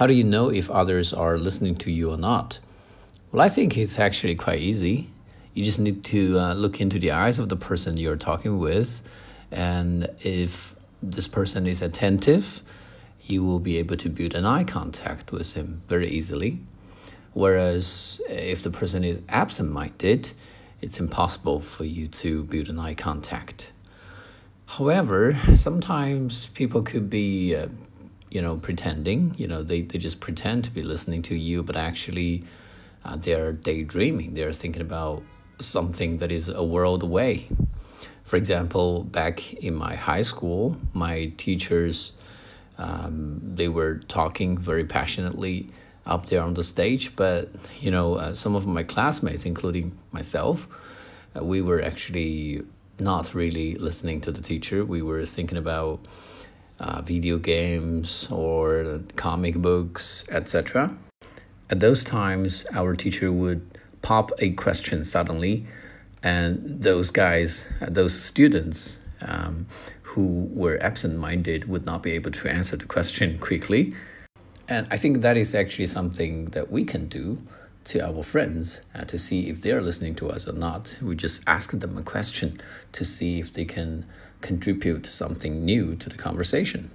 how do you know if others are listening to you or not? Well, I think it's actually quite easy. You just need to uh, look into the eyes of the person you're talking with, and if this person is attentive, you will be able to build an eye contact with him very easily. Whereas if the person is absent minded, it's impossible for you to build an eye contact. However, sometimes people could be, uh, you know, pretending, you know, they, they just pretend to be listening to you, but actually uh, they're daydreaming. They're thinking about something that is a world away. For example, back in my high school, my teachers, um, they were talking very passionately up there on the stage, but you know, uh, some of my classmates, including myself, uh, we were actually not really listening to the teacher. We were thinking about uh, video games or comic books, etc. At those times, our teacher would pop a question suddenly, and those guys, uh, those students um, who were absent minded, would not be able to answer the question quickly. And I think that is actually something that we can do to our friends uh, to see if they're listening to us or not. We just ask them a question to see if they can contribute something new to the conversation.